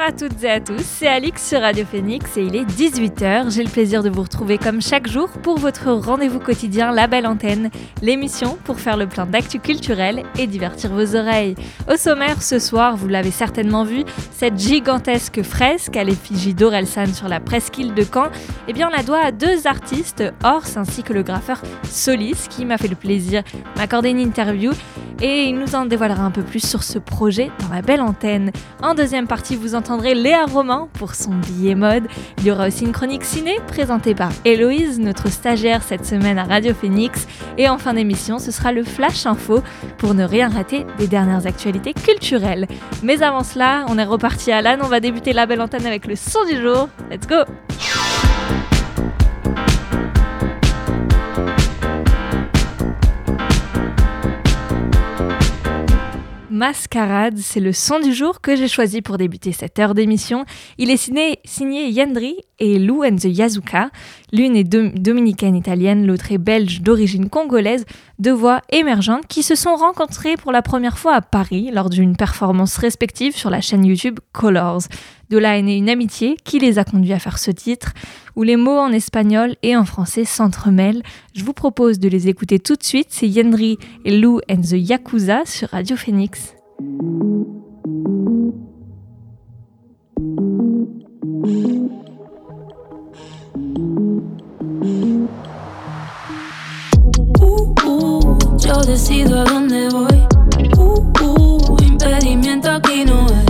Bonsoir à toutes et à tous, c'est Alix sur Radio Phoenix et il est 18h. J'ai le plaisir de vous retrouver comme chaque jour pour votre rendez-vous quotidien La Belle Antenne, l'émission pour faire le plein d'actu culturel et divertir vos oreilles. Au sommaire ce soir, vous l'avez certainement vu, cette gigantesque fresque à l'effigie d'Orelsan sur la presqu'île de Caen, eh bien on la doit à deux artistes, Ors ainsi que le graffeur Solis qui m'a fait le plaisir de m'accorder une interview et il nous en dévoilera un peu plus sur ce projet dans La Belle Antenne. En deuxième partie, vous Léa Romain pour son billet mode. Il y aura aussi une chronique ciné présentée par Héloïse, notre stagiaire cette semaine à Radio Phoenix. Et en fin d'émission, ce sera le Flash Info pour ne rien rater des dernières actualités culturelles. Mais avant cela, on est reparti à l'âne. On va débuter la belle antenne avec le son du jour. Let's go! Mascarade, c'est le son du jour que j'ai choisi pour débuter cette heure d'émission. Il est signé, signé Yendri et Lou and the Yazuka. L'une est dominicaine italienne, l'autre est belge d'origine congolaise, deux voix émergentes qui se sont rencontrées pour la première fois à Paris lors d'une performance respective sur la chaîne YouTube Colors. De là est née une amitié qui les a conduits à faire ce titre, où les mots en espagnol et en français s'entremêlent. Je vous propose de les écouter tout de suite, c'est Yendri et Lou and the Yakuza sur Radio Phoenix. voy. Impedimento.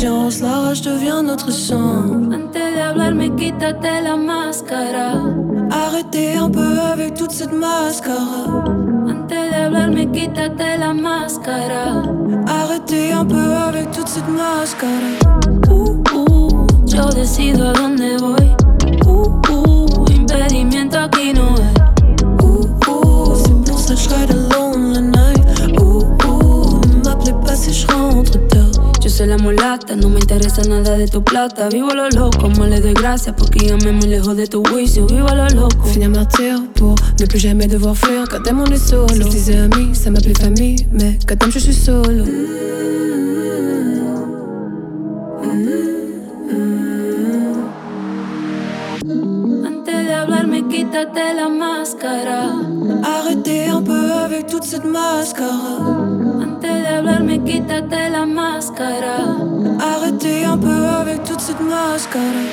patience, la rage devient notre sang. Antes de hablarme, quítate la máscara. Arrêtez un peu avec toute cette mascara. Antes de hablarme, quítate la máscara. Arrêtez un peu avec toute cette mascara. Uh, uh, yo decido a dónde voy. Uh, uh, impedimento aquí no hay. Uh, uh, je ride alone soy la mulata, no me interesa nada de tu plata. Vivo lo loco, moi les doy gracias porque llamé muy lejos de tu juicio. Vivo lo loco. Finir martyr pour ne plus jamais devoir fuir. Quand t'aimes, on est solo. Ça se disait ami, ça m'appelait famille. Mais quand t'aimes, je suis solo. Antes quítate la máscara. Arrêtez un peu avec toute cette mascara. Antes de hablarme, quítate la máscara. Arrêtez un peu avec toute cette mascara.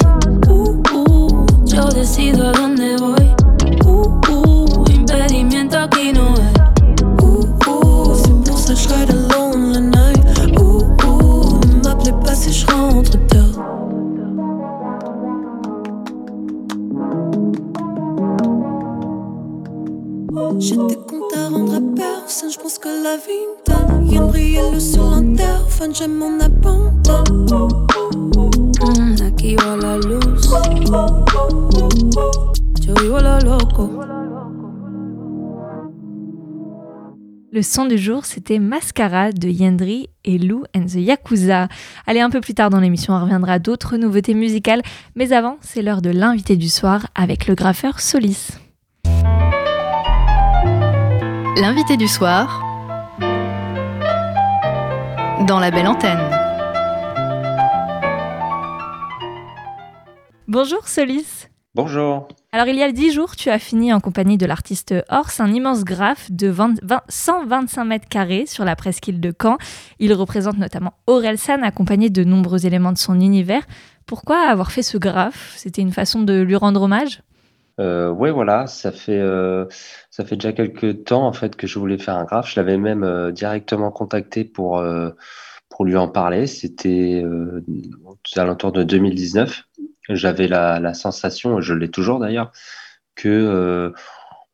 Uh, uh, yo decido a dónde voy. L'interphone, j'aime mon abandon. Mm, aquí va la luz. Yo vivo lo loco. Le son du jour, c'était Mascara de Yendri et Lou and the Yakuza. Allez, un peu plus tard dans l'émission, on reviendra à d'autres nouveautés musicales. Mais avant, c'est l'heure de l'invité du soir avec le graffeur Solis. L'invité du soir dans la belle antenne. Bonjour Solis. Bonjour. Alors, il y a dix jours, tu as fini en compagnie de l'artiste Ors, un immense graphe de 20 20 125 mètres carrés sur la presqu'île de Caen. Il représente notamment Orelsan, accompagné de nombreux éléments de son univers. Pourquoi avoir fait ce graphe? C'était une façon de lui rendre hommage? Euh, Oui, voilà, ça fait, euh, ça fait déjà quelques temps en fait que je voulais faire un graphe. Je l'avais même euh, directement contacté pour, pour lui en parler. C'était à l'entour de 2019. J'avais la, la, sensation, je l'ai toujours d'ailleurs, que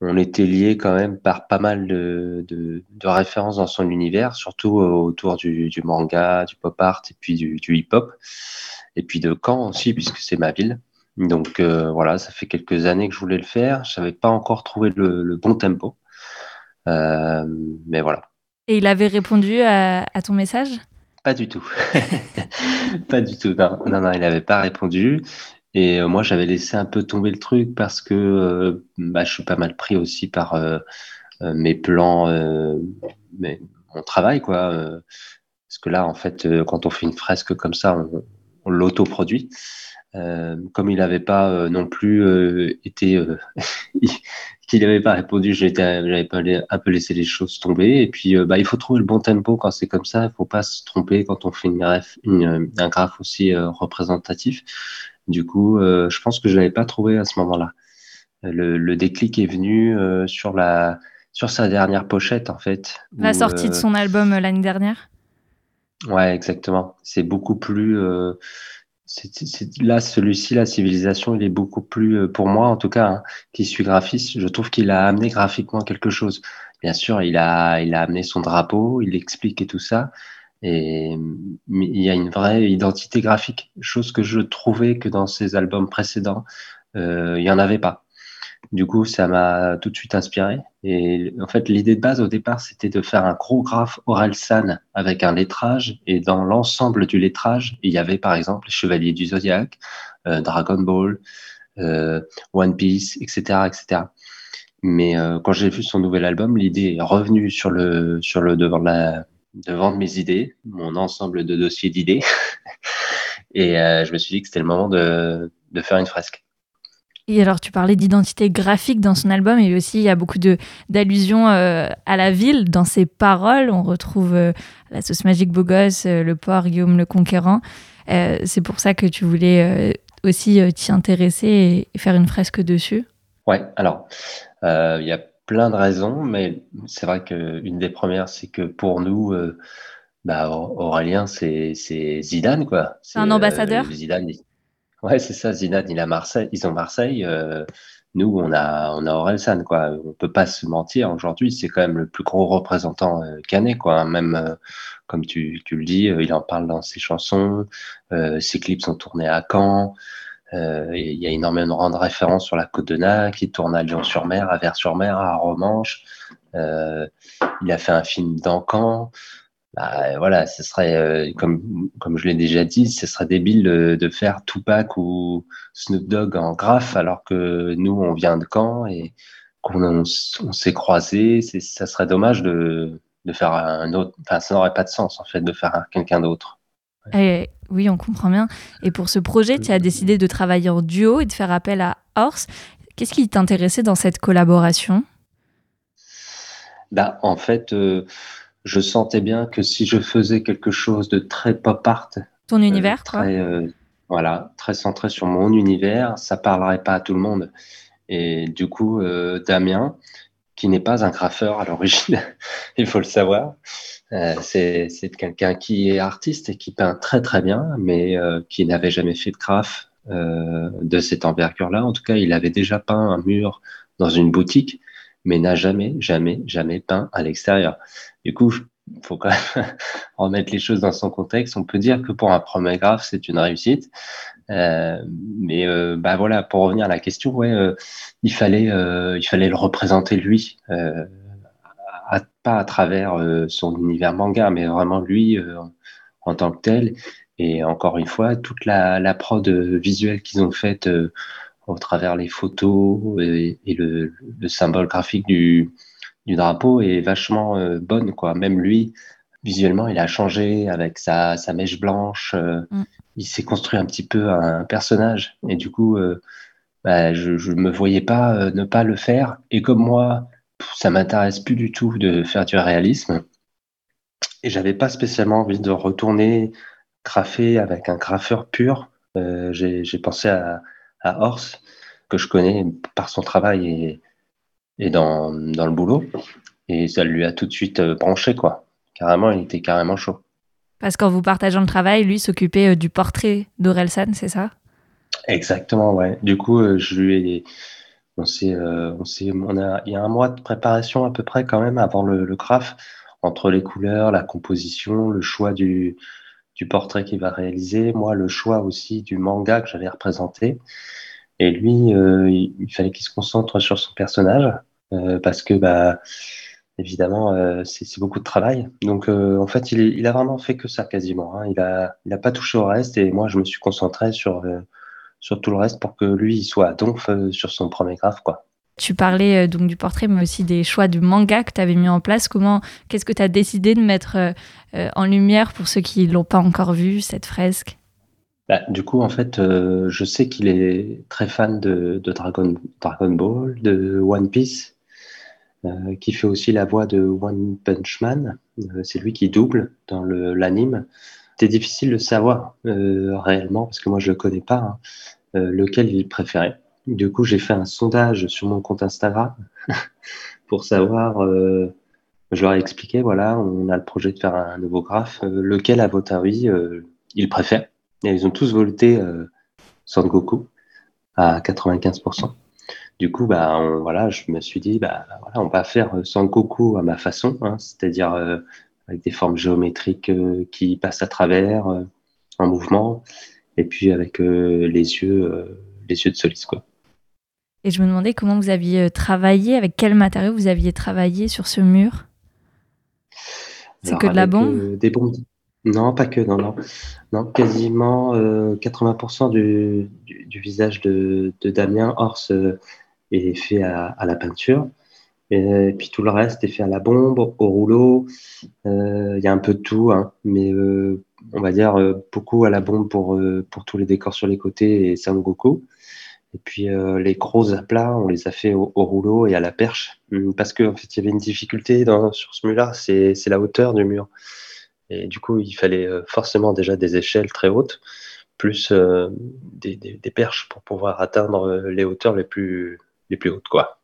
on était liés quand même par pas mal de, de, de références dans son univers, surtout autour du, du, manga, du pop art et puis du, du hip-hop, et puis de Caen aussi, puisque c'est ma ville. Donc euh, voilà, ça fait quelques années que je voulais le faire. Je n'avais pas encore trouvé le, le bon tempo. Euh, mais voilà. Et il avait répondu à, à ton message? Pas du tout. pas du tout. Non, non, non il n'avait pas répondu. Et euh, moi, j'avais laissé un peu tomber le truc parce que bah, je suis pas mal pris aussi par mes plans, mes, mon travail, quoi. parce que là, en fait, quand on fait une fresque comme ça, on, on l'autoproduit. Comme il n'avait pas non plus été, qu'il n'avait pas répondu, j'avais pas un peu laissé les choses tomber. Et puis, bah, il faut trouver le bon tempo quand c'est comme ça. Il faut pas se tromper quand on fait une une, un graphe aussi représentatif. Du coup, euh, je pense que je l'avais pas trouvé à ce moment-là. Le, le, déclic est venu euh, sur la sur sa dernière pochette en fait. La sortie de euh, son album l'année dernière? Ouais, exactement. C'est beaucoup plus. C'est là, celui-ci, la civilisation, il est beaucoup plus, pour moi en tout cas, hein, qui suis graphiste, je trouve qu'il a amené graphiquement quelque chose. Bien sûr, il a, il a amené son drapeau, il explique et tout ça, et il y a une vraie identité graphique, chose que je trouvais que dans ses albums précédents, euh, il n'y en avait pas. Du coup, ça m'a tout de suite inspiré. Et en fait, l'idée de base au départ, c'était de faire un gros graphe Orelsan avec un lettrage. Et dans l'ensemble du lettrage, il y avait par exemple les Chevaliers du Zodiac, euh, Dragon Ball, euh, One Piece, etc., etc. Mais euh, quand j'ai vu son nouvel album, l'idée est revenue sur le devant de mes idées, mon ensemble de dossiers d'idées. et euh, je me suis dit que c'était le moment de, faire une fresque. Et alors, tu parlais d'identité graphique dans son album, et aussi il y a beaucoup d'allusions euh, à la ville dans ses paroles. On retrouve euh, la sauce magique beau gosse, le port Guillaume le Conquérant. C'est pour ça que tu voulais aussi t'y intéresser et, faire une fresque dessus. Ouais, alors, il y a plein de raisons, mais c'est vrai qu'une des premières, c'est que pour nous, euh, bah, Aurélien, c'est Zidane, quoi. C'est un ambassadeur? Euh, ouais, c'est ça. Zidane, il a Marseille, ils ont Marseille. Euh, nous, on a, on a Orelsan, quoi. On peut pas se mentir. Aujourd'hui, c'est quand même le plus gros représentant canet, quoi. Même, comme tu, tu, le dis, il en parle dans ses chansons. ses clips sont tournés à Caen. Euh, il y a énormément de références sur la côte de Nac, il tourne à Lyon-sur-Mer, à Vers-sur-Mer, à Romanche. Euh, il a fait un film d'Ancan. Bah, voilà, ce serait, euh, comme, comme je l'ai déjà dit, ce serait débile de, faire Tupac ou Snoop Dogg en graphe, alors que nous, on vient de Caen et qu'on on, s'est croisés. Ça serait dommage de, de faire un autre. Enfin, ça n'aurait pas de sens, en fait, de faire quelqu'un d'autre. Et, oui, on comprend bien. Et pour ce projet, tu as décidé de travailler en duo et de faire appel à Horse. Qu'est-ce qui t'intéressait dans cette collaboration? Bah, En fait, euh, je sentais bien que si je faisais quelque chose de très pop art, ton euh, univers, très, euh, voilà, très centré sur mon univers, ça parlerait pas à tout le monde. Et du coup, Damien, qui n'est pas un graffeur à l'origine, il faut le savoir, euh, c'est quelqu'un qui est artiste et qui peint très très bien, mais euh, qui n'avait jamais fait de graphe euh, de cette envergure-là. En tout cas, il avait déjà peint un mur dans une boutique, mais n'a jamais, jamais, jamais peint à l'extérieur. Du coup, faut quand même remettre les choses dans son contexte. On peut dire que pour un premier graphe, c'est une réussite. Euh, mais euh, bah voilà, pour revenir à la question, ouais, euh, il fallait, il fallait le représenter lui pas à travers euh, son univers manga, mais vraiment lui euh, en tant que tel. Et encore une fois, toute la, la prod visuelle qu'ils ont faite euh, au travers les photos et, le, le, symbole graphique du, du drapeau est vachement bonne. Quoi. Même lui, visuellement, il a changé avec sa, sa mèche blanche. Mm. Il s'est construit un petit peu un personnage. Et du coup, bah, je ne me voyais pas ne pas le faire. Et comme moi, ça m'intéresse plus du tout de faire du réalisme. Et j'avais pas spécialement envie de retourner graffer avec un graffeur pur. j'ai pensé à, à Horst, que je connais par son travail et, et dans, dans, le boulot. Et ça lui a tout de suite branché, quoi. Carrément, il était carrément chaud. Parce qu'en vous partageant le travail, lui s'occupait du portrait d'Orelsan, c'est ça? Exactement, ouais. Du coup, je lui ai on sait, euh, on sait, on a, il y a un mois de préparation à peu près quand même avant le, le craft, entre les couleurs, la composition, le choix du, du portrait qu'il va réaliser, moi le choix aussi du manga que j'allais représenter. Et lui, euh, il, fallait qu'il se concentre sur son personnage euh, parce que, bah, évidemment, euh, c'est beaucoup de travail. Donc, en fait, il, a vraiment fait que ça quasiment. Hein. Il a, il a pas touché au reste et moi, je me suis concentré sur sur tout le reste pour que lui il soit à donf sur son premier graphe quoi. Tu parlais euh, donc du portrait, mais aussi des choix du manga que tu avais mis en place. Comment, qu'est-ce que tu as décidé de mettre euh, en lumière pour ceux qui l'ont pas encore vu cette fresque? Bah, Du coup, en fait, euh, je sais qu'il est très fan de, Dragon, Ball, de One Piece, euh, qui fait aussi la voix de One Punch Man. c'est lui qui double dans l'anime. C'était difficile de savoir réellement parce que moi je le connais pas. Hein. Euh, lequel il préférait. Du coup, j'ai fait un sondage sur mon compte Instagram pour savoir. Euh, je leur ai expliqué voilà, on a le projet de faire un nouveau graphe. Euh, lequel, à votre avis, ils préfèrent Et ils ont tous voté Son Goku à 95%. Du coup, bah, voilà, je me suis dit, bah, voilà, on va faire Son Goku à ma façon, hein, c'est-à-dire avec des formes géométriques qui passent à travers, en mouvement, et puis avec euh, les yeux, euh, les yeux de Solis, quoi. Et je me demandais comment vous aviez euh, travaillé, avec quel matériau vous aviez travaillé sur ce mur? C'est que de la bombe? Des bombes. Non, pas que, non, non. non quasiment euh, 80% du, du, du, visage de, de Damien Hors est fait à, à, la peinture. Et, puis tout le reste est fait à la bombe, au rouleau. Il euh, y a un peu de tout, hein, mais euh, on va dire euh, beaucoup à la bombe pour, euh, pour tous les décors sur les côtés et Sangoku. Et puis euh, les gros aplats, on les a fait au, au, rouleau et à la perche. Hum, parce qu'en en fait, il y avait une difficulté sur ce mur-là, c'est la hauteur du mur. Et du coup, il fallait forcément déjà des échelles très hautes, plus euh, des, des, perches pour pouvoir atteindre les hauteurs les plus, les plus hautes. quoi.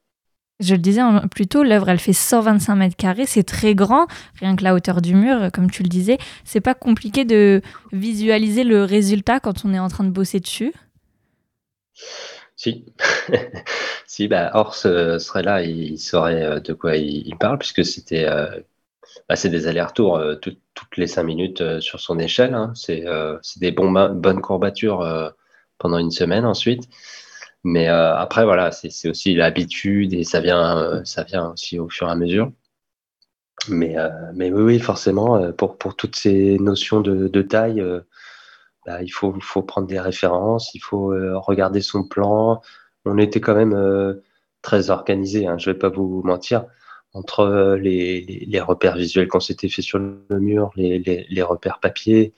Je le disais plus tôt, l'œuvre elle fait 125 mètres carrés, c'est très grand, rien que la hauteur du mur, comme tu le disais. C'est pas compliqué de visualiser le résultat quand on est en train de bosser dessus? Si, si, bah Ors euh, serait là, il saurait euh, de quoi il, parle, puisque c'était euh, bah, c'est des allers-retours tout, toutes les cinq minutes sur son échelle. Hein. C'est des bonnes courbatures pendant une semaine ensuite. Mais après, voilà, c'est aussi l'habitude et ça vient, ça vient aussi au fur et à mesure. Mais, mais oui, oui, forcément, pour, toutes ces notions de, taille, bah, il, faut, faut prendre des références, il faut euh, regarder son plan. On était quand même très organisé, hein, je vais pas vous mentir, entre les, les, les repères visuels qu'on s'était fait sur le mur, les, les, repères papier.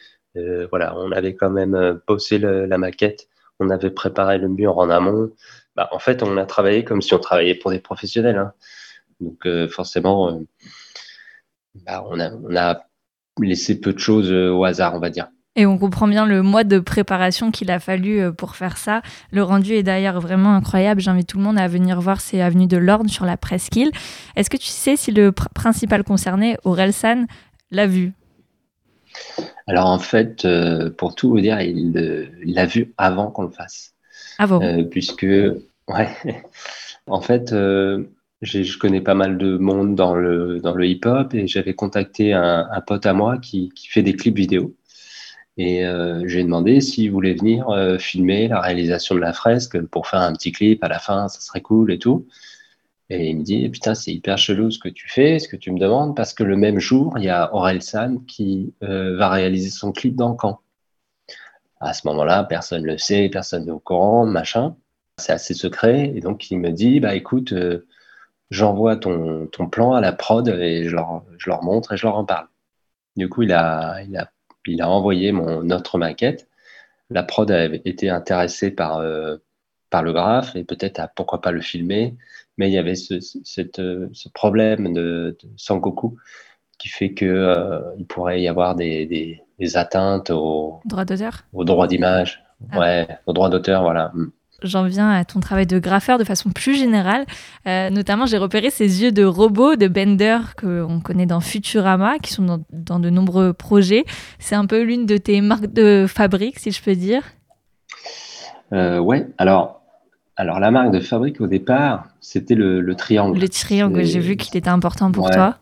voilà, on avait quand même bossé le, la maquette on avait préparé le mur en amont. Bah, en fait, on a travaillé comme si on travaillait pour des professionnels. Hein. Donc, euh, forcément, euh, bah, on, a, on, a, laissé peu de choses euh, au hasard, on va dire. Et on comprend bien le mois de préparation qu'il a fallu euh, pour faire ça. Le rendu est d'ailleurs vraiment incroyable. J'invite tout le monde à venir voir ces avenues de l'Orne sur la presqu'île. Est-ce que tu sais si le pr principal concerné, Orelsan, l'a vu? Alors en fait, euh, pour tout vous dire, il euh, l'a vu avant qu'on le fasse. Ah bon? Euh, Puisque, ouais, en fait, je connais pas mal de monde dans le, dans le hip-hop et j'avais contacté un, un, pote à moi qui, qui, fait des clips vidéo. Et euh, j'ai demandé s'il voulait venir euh, filmer la réalisation de la fresque pour faire un petit clip à la fin, ça serait cool et tout. Et il me dit, putain, c'est hyper chelou ce que tu fais, ce que tu me demandes, parce que le même jour, il y a Aurel San qui euh, va réaliser son clip dans Caen. À ce moment-là, personne ne le sait, personne n'est au courant, machin. C'est assez secret. Et donc, il me dit, bah écoute, j'envoie ton, ton, plan à la prod et je leur, je leur, montre et je leur en parle. Du coup, il a, il a, il a envoyé mon, notre maquette. La prod avait été intéressée par, euh, par le graphe et peut-être à pourquoi pas le filmer mais il y avait ce, cette, ce problème de, de Sangoku qui fait que euh, il pourrait y avoir des, des, des atteintes au droit d'auteur, au droit d'image, Ah. Ouais, au droit d'auteur, voilà. J'en viens à ton travail de graffeur de façon plus générale. Euh, notamment, j'ai repéré ces yeux de robot de Bender qu'on connaît dans Futurama, qui sont dans, de nombreux projets. C'est un peu l'une de tes marques de fabrique, si je peux dire. Euh, ouais, alors, alors la marque de fabrique au départ, c'était le, triangle. Le triangle, j'ai vu qu'il était important pour toi.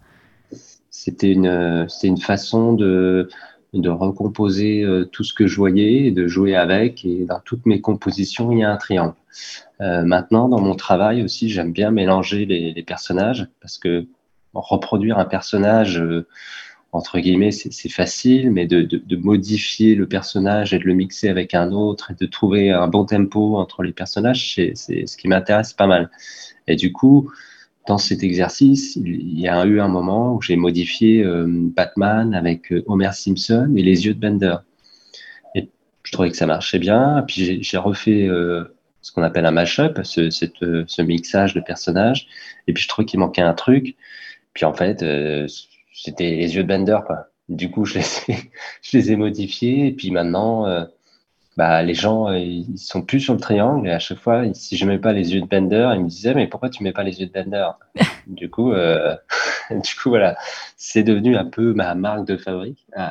C'était une, une façon de, de recomposer euh, tout ce que je voyais de jouer avec. Et dans toutes mes compositions, il y a un triangle. Euh, maintenant, dans mon travail aussi, j'aime bien mélanger les, personnages parce que reproduire un personnage, euh, entre guillemets, c'est facile, mais de, modifier le personnage et de le mixer avec un autre et de trouver un bon tempo entre les personnages, c'est ce qui m'intéresse pas mal. Et du coup, dans cet exercice, il y a eu un moment où j'ai modifié euh, Batman avec euh, Homer Simpson et les yeux de Bender. Et je trouvais que ça marchait bien. Puis j'ai refait euh, ce qu'on appelle un mash-up, ce, ce, mixage de personnages. Et puis je trouvais qu'il manquait un truc. Puis en fait, c'était les yeux de Bender. Quoi. Du coup, je les, ai, je les ai modifiés. Et puis maintenant, bah, les gens, euh, ils sont plus sur le triangle. Et à chaque fois, si je mets pas les yeux de Bender, ils me disaient, mais pourquoi tu mets pas les yeux de Bender? Du coup, euh, du coup, voilà, c'est devenu un peu ma marque de fabrique. Euh,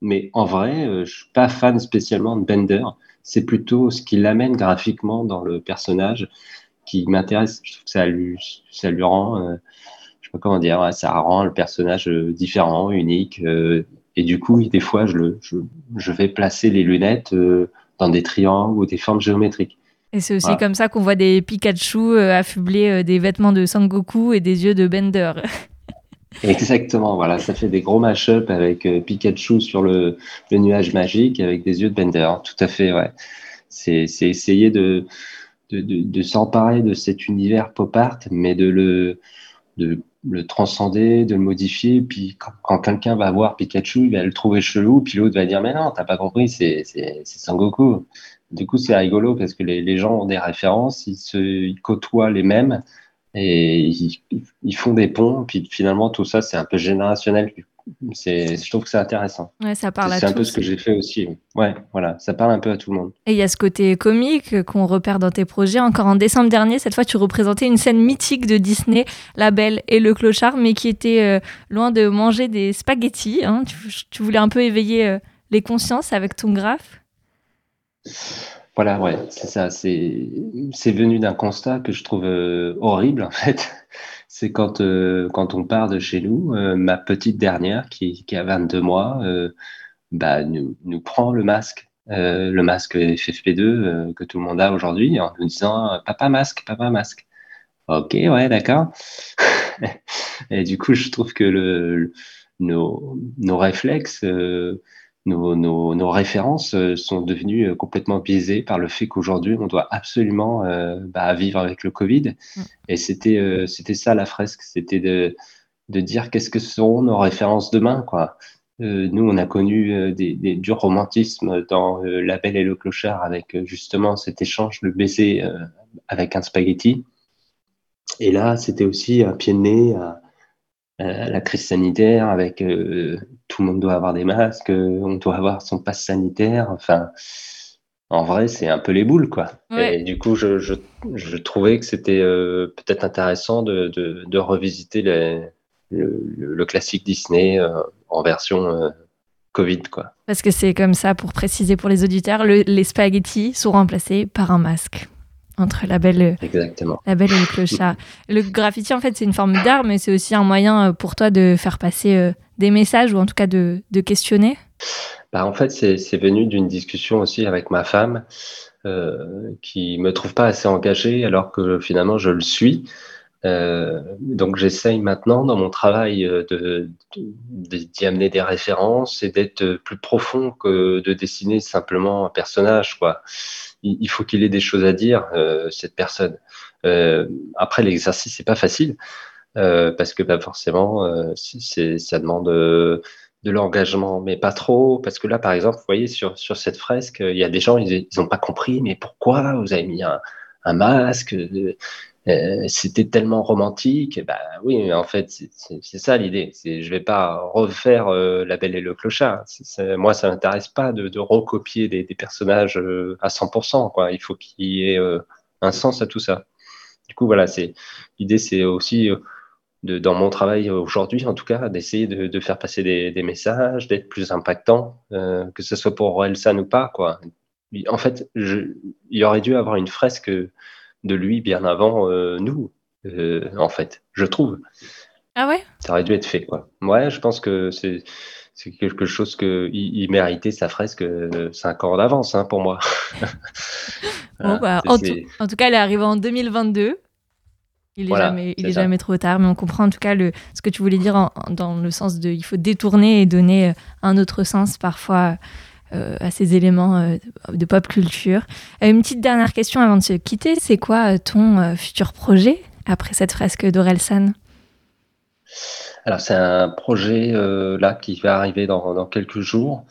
mais en vrai, je suis pas fan spécialement de Bender. C'est plutôt ce qui l'amène graphiquement dans le personnage qui m'intéresse. Je trouve que ça lui, ça lui rend, je sais pas comment dire, ça rend le personnage différent, unique. et du coup, des fois, je, le, je, je vais placer les lunettes dans des triangles ou des formes géométriques. Et c'est aussi comme ça qu'on voit des Pikachu euh, affublés euh, des vêtements de Sangoku et des yeux de Bender. Exactement, voilà, ça fait des gros mash-up avec euh, Pikachu sur le, le, nuage magique avec des yeux de Bender. Tout à fait, ouais. C'est essayer de, de, de, de s'emparer de cet univers pop art, mais de le, de le transcender, de le modifier. Puis quand, quelqu'un va voir Pikachu, il va le trouver chelou, puis l'autre va dire Mais non, t'as pas compris, c'est Sangoku. Du coup, c'est rigolo parce que les, les, gens ont des références, ils, se, ils côtoient les mêmes et ils, ils, font des ponts. Puis finalement, tout ça, c'est un peu générationnel je trouve que c'est intéressant. Ouais, ça parle à C'est un peu ce que j'ai fait aussi. Ouais, voilà, ça parle un peu à tout le monde. Et il y a ce côté comique qu'on repère dans tes projets. Encore en décembre dernier, cette fois, tu représentais une scène mythique de Disney, La Belle et le Clochard, mais qui était euh, loin de manger des spaghettis. Hein. Tu, voulais un peu éveiller euh, les consciences avec ton graphe? Voilà, ouais, c'est ça. C'est venu d'un constat que je trouve euh, horrible, en fait c'est quand, euh, quand on part de chez nous, euh, ma petite dernière, qui, qui a 22 mois, euh, bah, nous, nous, prend le masque, le masque FFP2 que tout le monde a aujourd'hui, en nous disant Papa masque, papa masque. Ok, ouais, d'accord. Et du coup, je trouve que le, nos, nos réflexes nos, références euh, sont devenues euh, complètement biaisées par le fait qu'aujourd'hui, on doit absolument euh, bah, vivre avec le Covid. Mm. Et c'était c'était ça la fresque, c'était de, de dire qu'est-ce que seront nos références demain. Quoi. nous, on a connu des, des, du romantisme dans La Belle et le Clochard avec justement cet échange de baiser avec un spaghetti. Et là, c'était aussi un pied de nez à, la crise sanitaire avec tout le monde doit avoir des masques, on doit avoir son passe sanitaire. Enfin, en vrai, c'est un peu les boules, quoi. Et du coup, je, je, trouvais que c'était euh, peut-être intéressant de, de, revisiter les, le, classique Disney euh, en version euh, Covid, quoi. Parce que c'est comme ça, pour préciser pour les auditeurs, les spaghettis sont remplacés par un masque entre la belle, Exactement. la belle et le clochard. le graffiti, en fait, c'est une forme d'art, mais c'est aussi un moyen pour toi de faire passer des messages ou en tout cas de, questionner bah, En fait, c'est venu d'une discussion aussi avec ma femme euh, qui me trouve pas assez engagé alors que finalement je le suis. Euh, donc j'essaye maintenant dans mon travail euh, de d'y amener des références et d'être plus profond que de dessiner simplement un personnage. Quoi. Il, faut qu'il ait des choses à dire, euh, cette personne. après, l'exercice, c'est pas facile. Euh, parce que bah, forcément, euh, ça demande euh, de l'engagement, mais pas trop, parce que là, par exemple, vous voyez, sur, cette fresque, il y a des gens, ils n'ont pas compris, mais pourquoi vous avez mis un masque euh, c'était tellement romantique. Bah oui, en fait, c'est ça l'idée. Je vais pas refaire La Belle et le Clochard. moi, ça m'intéresse pas de, recopier des, personnages à 100%. Quoi. Il faut qu'il y ait un sens à tout ça. Du coup, voilà, c'est l'idée, c'est aussi dans mon travail aujourd'hui, en tout cas, d'essayer de, faire passer des, messages, d'être plus impactant, que ce soit pour Orelsan ou pas, quoi. En fait, je, il aurait dû avoir une fresque de lui bien avant euh, nous, euh, en fait, je trouve. Ah ouais? Ça aurait dû être fait, quoi. Ouais, je pense que c'est quelque chose que il, méritait sa fresque euh, cinq ans d'avance hein, pour moi. Bah, en, tout, cas, elle est arrivée en 2022. Il est jamais, il est, jamais trop tard, mais on comprend en tout cas le, ce que tu voulais dire dans le sens de il faut détourner et donner un autre sens parfois à ces éléments euh, de pop culture. Euh, une petite dernière question avant de se quitter, c'est quoi ton futur projet après cette fresque d'Orelsan? Alors c'est un projet là qui va arriver dans, quelques jours,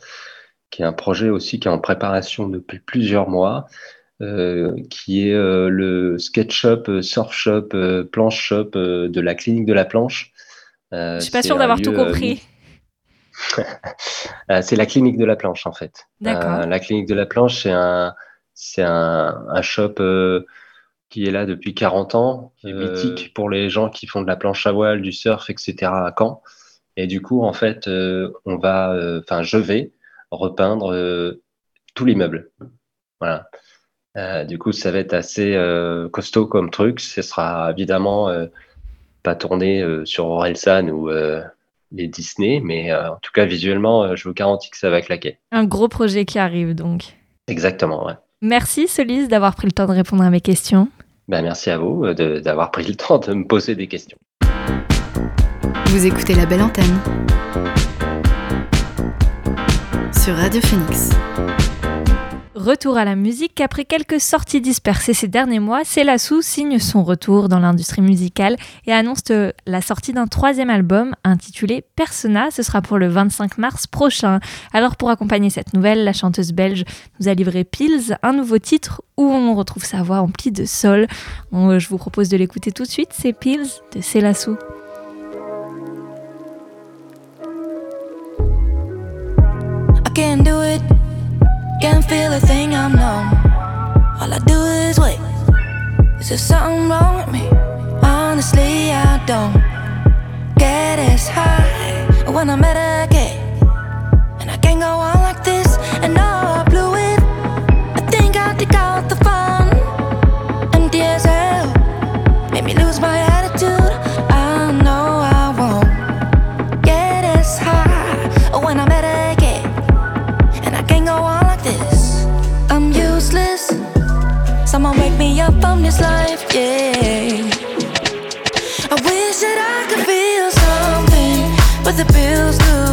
qui est un projet aussi qui est en préparation depuis plusieurs mois. qui est le sketch shop, surf shop, planche shop de la clinique de la planche. Je suis pas sûre d'avoir tout compris. Euh, c'est la clinique de la planche en fait. Euh, la clinique de la planche, c'est un, c'est un, un shop euh, qui est là depuis 40 ans, qui est mythique pour les gens qui font de la planche à voile, du surf, etc. à Caen. Et du coup, en fait, on va, enfin, je vais repeindre tout l'immeuble. Voilà. du coup, ça va être assez costaud comme truc. Ce sera évidemment pas tourné sur Orelsan ou les Disney, mais euh, en tout cas visuellement, euh, je vous garantis que ça va claquer. Un gros projet qui arrive donc. Exactement, ouais. Merci Solise d'avoir pris le temps de répondre à mes questions. Ben, merci à vous euh, d'avoir pris le temps de me poser des questions. Vous écoutez la belle antenne sur Radio Phoenix. Retour à la musique. Après quelques sorties dispersées ces derniers mois, Célassou signe son retour dans l'industrie musicale et annonce la sortie d'un troisième album intitulé Persona. Ce sera pour le 25 mars prochain. Alors pour accompagner cette nouvelle, la chanteuse belge nous a livré Pills, un nouveau titre où on retrouve sa voix emplie de sol. Je vous propose de l'écouter tout de suite. C'est Pills de Célassou. Can't feel a thing, I'm numb. All I do is wait. Is there something wrong with me? Honestly, I don't get as high when I'm at a gate. And I can't go on but the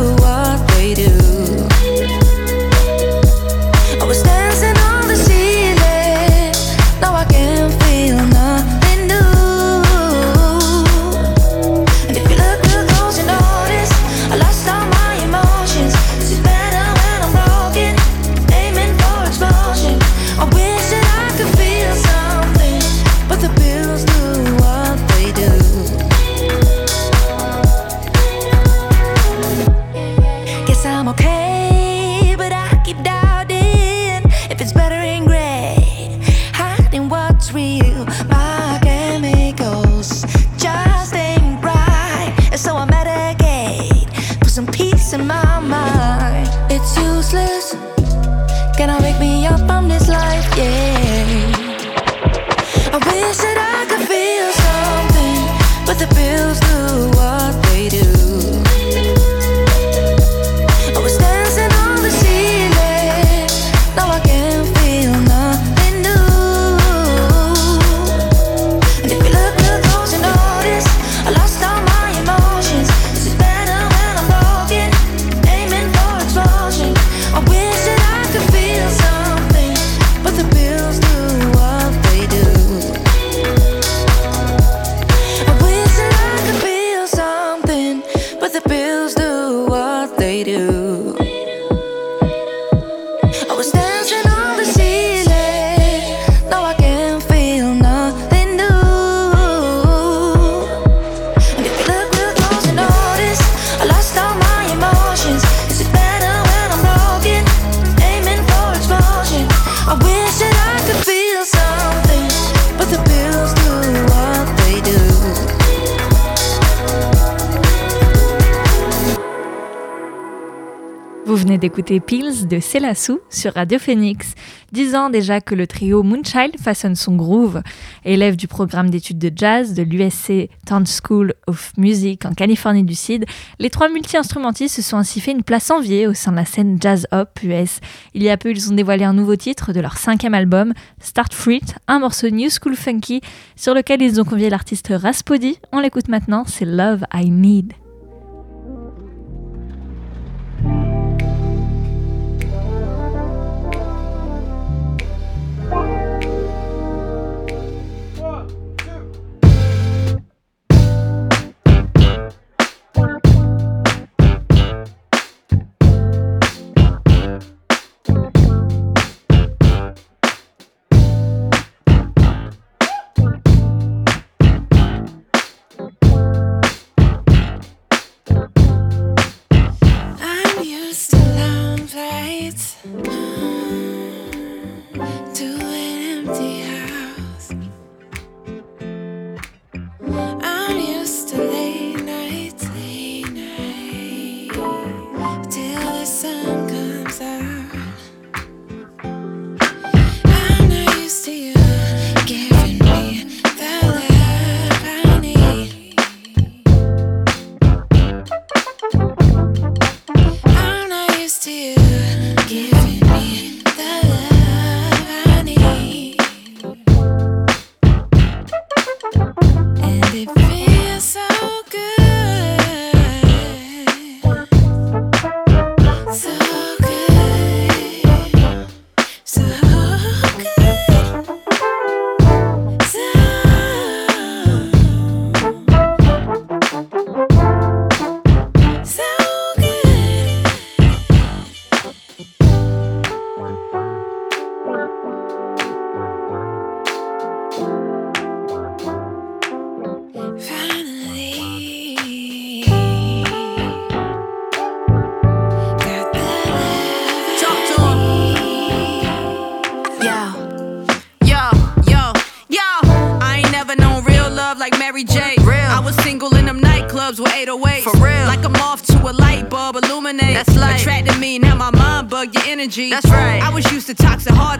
Pills de Célassou sur Radio Phoenix. Dix ans déjà que le trio Moonchild façonne son groove. Élève du programme d'études de jazz de l'USC Town School of Music en Californie du Sud, les trois multi-instrumentistes se sont ainsi fait une place enviée au sein de la scène jazz hop US. Il y a peu, ils ont dévoilé un nouveau titre de leur cinquième album, Start Fruit, un morceau new school funky sur lequel ils ont convié l'artiste Raspody. On l'écoute maintenant, c'est Love I Need.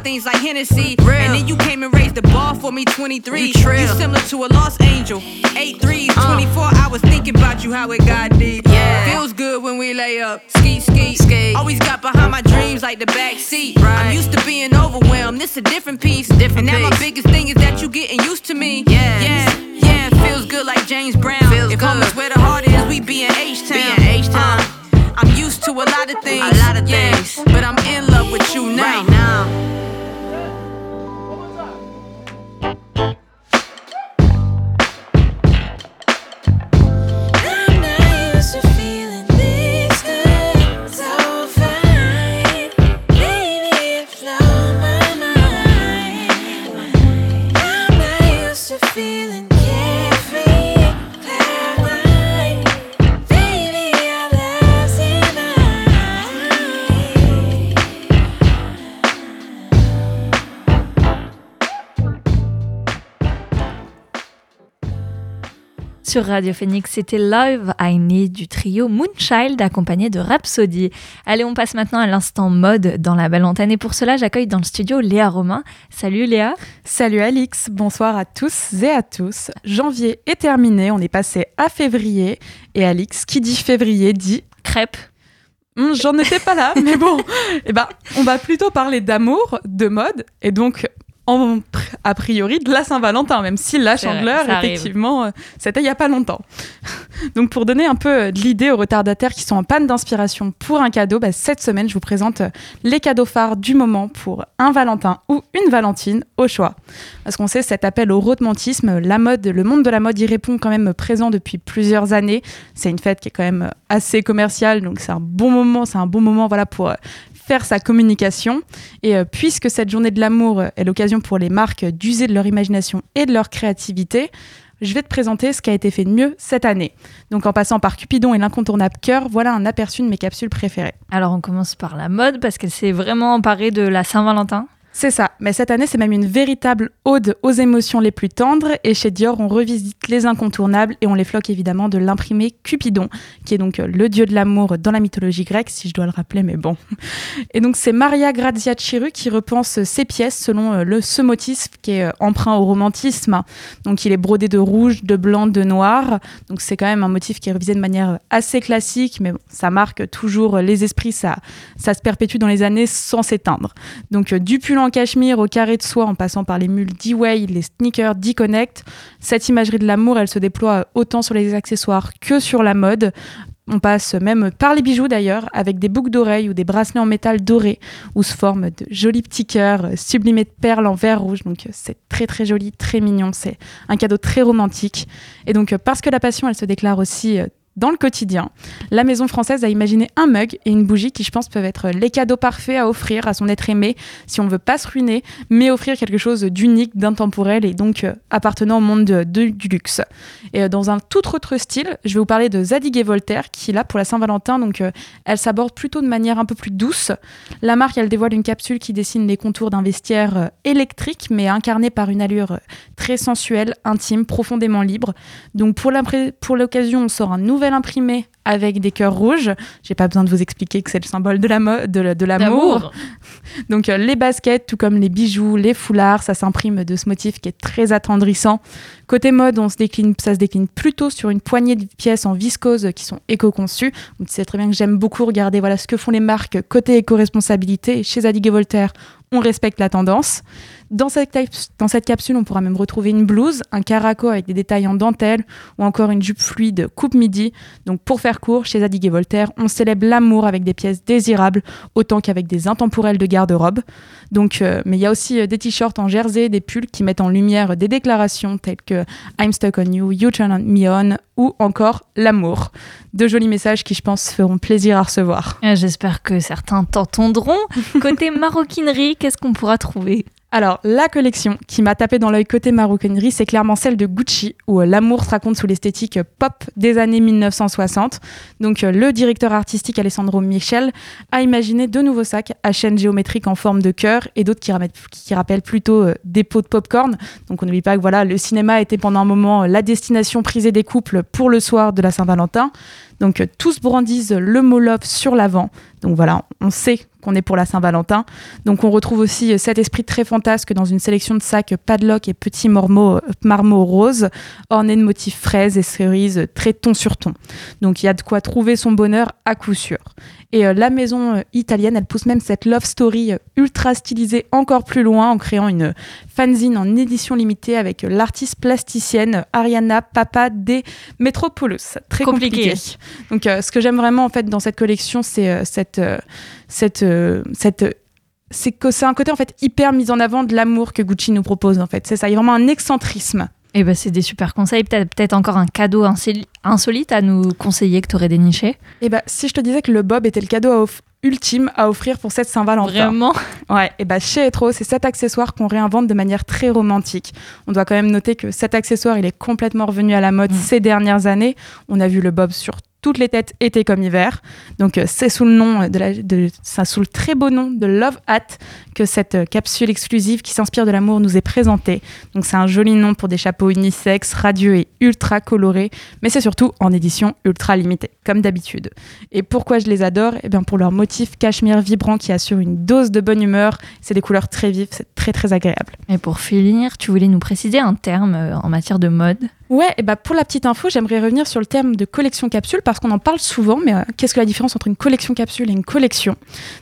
Things like Hennessy. Real. And then you came and raised the bar for me 23. You, you similar to a lost angel. 8 3s, uh. 24 hours thinking about you, how it got deep. Yeah. Feels good when we lay up. Ski, ski, ski. Always got behind my dreams like the back seat. Right. I'm used to being overwhelmed. This a different piece. Different and now piece. my biggest thing is that you getting used to me. Yeah. Yeah. Yeah. Feels good like James Brown. Feels if good. where the heart is, we be in H-Town. H-Town. Uh. I'm used to a lot of things. A lot of yeah, things. But I'm in love with you now. Right sur Radio Phoenix, c'était Love I Need du trio Moonchild accompagné de Rhapsody. Allez, on passe maintenant à l'instant mode dans la belle antenne et pour cela, j'accueille dans le studio Léa Romain. Salut Léa. Salut Alix, bonsoir à tous et à tous. Janvier est terminé, on est passé à février et Alix, qui dit février dit crêpe. Hmm, j'en étais pas là, mais bon, eh ben, on va plutôt parler d'amour, de mode, et donc en, a priori de la Saint-Valentin, même si la chandeleur, effectivement, euh, c'était il n'y a pas longtemps. Donc pour donner un peu euh, de l'idée aux retardataires qui sont en panne d'inspiration pour un cadeau, bah, cette semaine, je vous présente euh, les cadeaux phares du moment pour un Valentin ou une Valentine au choix. Parce qu'on sait, cet appel au romantisme, la mode, le monde de la mode y répond quand même présent depuis plusieurs années. C'est une fête qui est quand même assez commerciale, donc c'est un bon moment, c'est un bon moment voilà, pour faire sa communication. Et euh, puisque cette journée de l'amour est l'occasion pour les marques d'user de leur imagination et de leur créativité, je vais te présenter ce qui a été fait de mieux cette année. Donc en passant par Cupidon et l'incontournable cœur, voilà un aperçu de mes capsules préférées. Alors on commence par la mode parce qu'elle s'est vraiment emparée de la Saint-Valentin. C'est ça, mais cette année, c'est même une véritable ode aux émotions les plus tendres. Et chez Dior, on revisite les incontournables et on les floque évidemment de l'imprimé Cupidon, qui est donc euh, le dieu de l'amour dans la mythologie grecque, si je dois le rappeler, mais bon. Et donc, c'est Maria Grazia Chiru qui repense ses pièces selon euh, le, ce motif qui est euh, emprunt au romantisme. Donc, il est brodé de rouge, de blanc, de noir. Donc, c'est quand même un motif qui est révisé de manière assez classique, mais ça marque toujours les esprits, ça, ça se perpétue dans les années sans s'éteindre. Donc, du pull en cachemire au carré de soie en passant par les mules D-Way, les sneakers D-Connect. Cette imagerie de l'amour, elle se déploie autant sur les accessoires que sur la mode. On passe même par les bijoux d'ailleurs, avec des boucles d'oreilles ou des bracelets en métal doré, où se forment de jolis petits cœurs sublimés de perles en verre rouge. Donc c'est très très joli, très mignon, c'est un cadeau très romantique. Et donc parce que la passion, elle se déclare aussi dans le quotidien. La maison française a imaginé un mug et une bougie qui, je pense, peuvent être les cadeaux parfaits à offrir à son être aimé si on ne veut pas se ruiner, mais offrir quelque chose d'unique, d'intemporel et donc euh, appartenant au monde de, du luxe. Et euh, dans un tout autre style, je vais vous parler de Zadig et Voltaire qui, là, pour la Saint-Valentin, donc euh, elle s'aborde plutôt de manière un peu plus douce. La marque, elle dévoile une capsule qui dessine les contours d'un vestiaire électrique, mais incarné par une allure très sensuelle, intime, profondément libre. Donc pour l'occasion, on sort un nouvel imprimé avec des cœurs rouges. J'ai pas besoin de vous expliquer que c'est le symbole de l'amour. De, de l'amour. Donc euh, les baskets, tout comme les bijoux, les foulards, ça s'imprime de ce motif qui est très attendrissant. Côté mode, on se décline, ça se décline plutôt sur une poignée de pièces en viscose qui sont éco-conçues. Donc c'est très bien que j'aime beaucoup regarder voilà ce que font les marques côté éco-responsabilité. Chez Zadig et Voltaire, on respecte la tendance. Dans cette, capsule, on pourra même retrouver une blouse, un caraco avec des détails en dentelle ou encore une jupe fluide coupe midi. Donc pour faire court, chez Zadig et Voltaire, on célèbre l'amour avec des pièces désirables autant qu'avec des intemporels de garde-robe. Donc, euh, mais il y a aussi euh, des t-shirts en jersey, des pulls qui mettent en lumière des déclarations telles que I'm stuck on you, you turn me on ou encore l'amour. Deux jolis messages qui, je pense, feront plaisir à recevoir. Ah, j'espère que certains t'entendront. Côté maroquinerie, qu'est-ce qu'on pourra trouver? Alors, la collection qui m'a tapé dans l'œil côté maroquinerie, c'est clairement celle de Gucci, où euh, l'amour se raconte sous l'esthétique pop des années 1960. Donc, euh, le directeur artistique Alessandro Michel a imaginé deux nouveaux sacs à chaîne géométrique en forme de cœur et d'autres qui, rappellent plutôt euh, des pots de popcorn. Donc, on n'oublie pas que voilà, le cinéma était pendant un moment la destination prisée des couples pour le soir de la Saint-Valentin. Donc euh, tous brandissent le mot sur l'avant. Donc voilà, on sait qu'on est pour la Saint-Valentin. Donc on retrouve aussi euh, cet esprit très fantasque dans une sélection de sacs padlock et petits marmots, euh, marmots roses, ornés de motifs fraises et cerises très ton sur ton. Donc il y a de quoi trouver son bonheur à coup sûr. Et la maison italienne, elle pousse même cette love story ultra stylisée encore plus loin en créant une fanzine en édition limitée avec l'artiste plasticienne Ariana Papa de Metropolis. Très compliqué. Donc, euh, ce que j'aime vraiment en fait dans cette collection, c'est euh, cette, euh, cette, cette c'est que c'est un côté en fait hyper mis en avant de l'amour que Gucci nous propose en fait. C'est ça, il y a vraiment un excentrisme. Et eh ben c'est des super conseils. Peut-être peut encore un cadeau insolite à nous conseiller que tu aurais déniché. Et eh ben si je te disais que le bob était le cadeau ultime à offrir pour cette Saint-Valentin. Vraiment? Ouais, et bah chez Etro, c'est cet accessoire qu'on réinvente de manière très romantique. On doit quand même noter que cet accessoire, il est complètement revenu à la mode mm. ces dernières années. On a vu le bob sur toutes les têtes été comme hiver. Donc euh, c'est sous le nom de, la, sous le très beau nom de Love Hat que cette euh, capsule exclusive qui s'inspire de l'amour nous est présentée. Donc c'est un joli nom pour des chapeaux unisex, radieux et ultra colorés, mais c'est surtout en édition ultra limitée, comme d'habitude. Et pourquoi je les adore? Eh bien pour leur motif cachemire vibrant qui assure une dose de bonne humeur. C'est des couleurs très vives, c'est très très agréable. Et pour finir, tu voulais nous préciser un terme euh, en matière de mode? Ouais, et bah pour la petite info, j'aimerais revenir sur le terme de collection capsule parce qu'on en parle souvent, mais euh, qu'est-ce que la différence entre une collection capsule et une collection?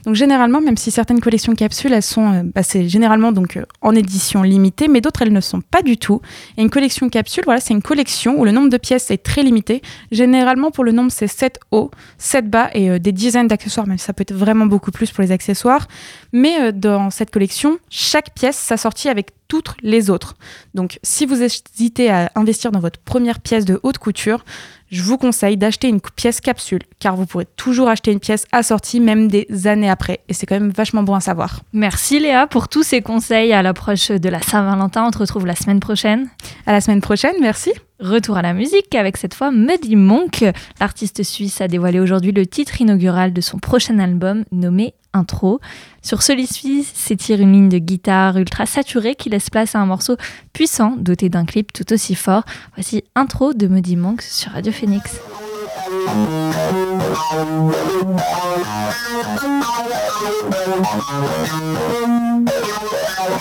Donc généralement, même si certaines collections capsules, elles sont, euh, bah, c'est généralement donc euh, en édition limitée, mais d'autres elles ne sont pas du tout. Et une collection capsule, voilà, c'est une collection où le nombre de pièces est très limité. Généralement pour le nombre c'est 7 hauts, 7 bas et des dizaines d'accessoires, même ça peut être vraiment beaucoup plus pour les accessoires. Mais dans cette collection, chaque pièce s'assortit avec toutes les autres. Donc si vous hésitez à investir dans votre première pièce de haute couture, je vous conseille d'acheter une pièce capsule, car vous pourrez toujours acheter une pièce assortie même des années après, et c'est quand même vachement bon à savoir. Merci Léa pour tous ces conseils à l'approche de la Saint-Valentin. On te retrouve la semaine prochaine. À la semaine prochaine, merci. Retour à la musique avec cette fois Muddy Monk. L'artiste suisse a dévoilé aujourd'hui le titre inaugural de son prochain album nommé Intro. Sur celui-ci s'étire une ligne de guitare ultra saturée qui laisse place à un morceau puissant doté d'un clip tout aussi fort. Voici Intro de Muddy Monk sur Radio Phoenix.